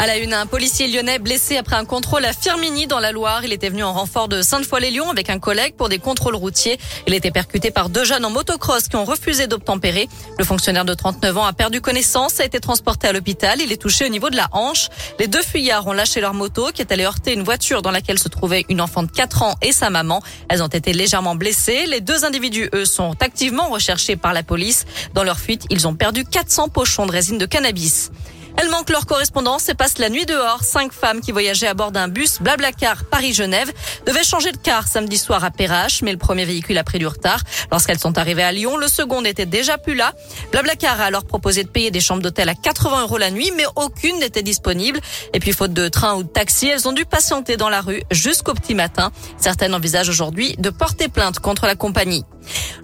À la une, un policier lyonnais blessé après un contrôle à Firmini dans la Loire. Il était venu en renfort de Sainte-Foy-les-Lyons avec un collègue pour des contrôles routiers. Il était percuté par deux jeunes en motocross qui ont refusé d'obtempérer. Le fonctionnaire de 39 ans a perdu connaissance, a été transporté à l'hôpital. Il est touché au niveau de la hanche. Les deux fuyards ont lâché leur moto qui est allée heurter une voiture dans laquelle se trouvait une enfant de 4 ans et sa maman. Elles ont été légèrement blessées. Les deux individus, eux, sont activement recherchés par la police. Dans leur fuite, ils ont perdu 400 pochons de résine de cannabis. Elles manquent leur correspondance et passent la nuit dehors. Cinq femmes qui voyageaient à bord d'un bus Blablacar Paris-Genève devaient changer de car samedi soir à Perrache, mais le premier véhicule a pris du retard. Lorsqu'elles sont arrivées à Lyon, le second n'était déjà plus là. Blablacar a alors proposé de payer des chambres d'hôtel à 80 euros la nuit, mais aucune n'était disponible. Et puis, faute de train ou de taxi, elles ont dû patienter dans la rue jusqu'au petit matin. Certaines envisagent aujourd'hui de porter plainte contre la compagnie.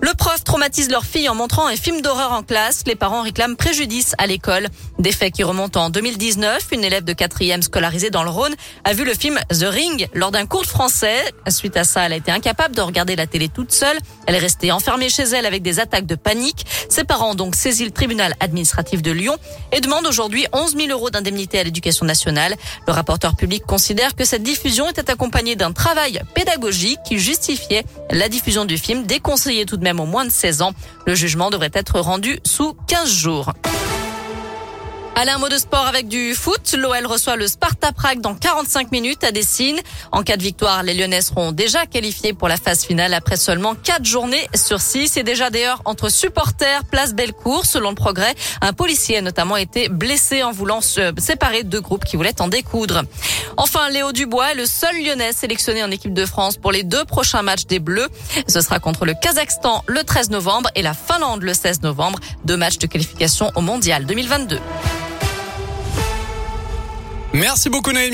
Le prof traumatise leur fille en montrant un film d'horreur en classe. Les parents réclament préjudice à l'école. Des faits qui remontent en 2019. Une élève de quatrième scolarisée dans le Rhône a vu le film The Ring lors d'un cours de français. Suite à ça, elle a été incapable de regarder la télé toute seule. Elle est restée enfermée chez elle avec des attaques de panique. Ses parents ont donc saisi le tribunal administratif de Lyon et demandent aujourd'hui 11 000 euros d'indemnité à l'éducation nationale. Le rapporteur public considère que cette diffusion était accompagnée d'un travail pédagogique qui justifiait la diffusion du film déconseillé tout de même au moins de 16 ans. Le jugement devrait être rendu sous 15 jours. Allez, un mot de sport avec du foot. L'OL reçoit le Sparta Prague dans 45 minutes à Dessine. En cas de victoire, les Lyonnais seront déjà qualifiés pour la phase finale après seulement 4 journées sur 6. Et déjà d'ailleurs entre supporters, place Bellecour, selon le progrès, un policier a notamment été blessé en voulant se séparer deux groupes qui voulaient en découdre. Enfin, Léo Dubois est le seul Lyonnais sélectionné en équipe de France pour les deux prochains matchs des Bleus. Ce sera contre le Kazakhstan le 13 novembre et la Finlande le 16 novembre. Deux matchs de qualification au Mondial 2022. Merci beaucoup Naomi.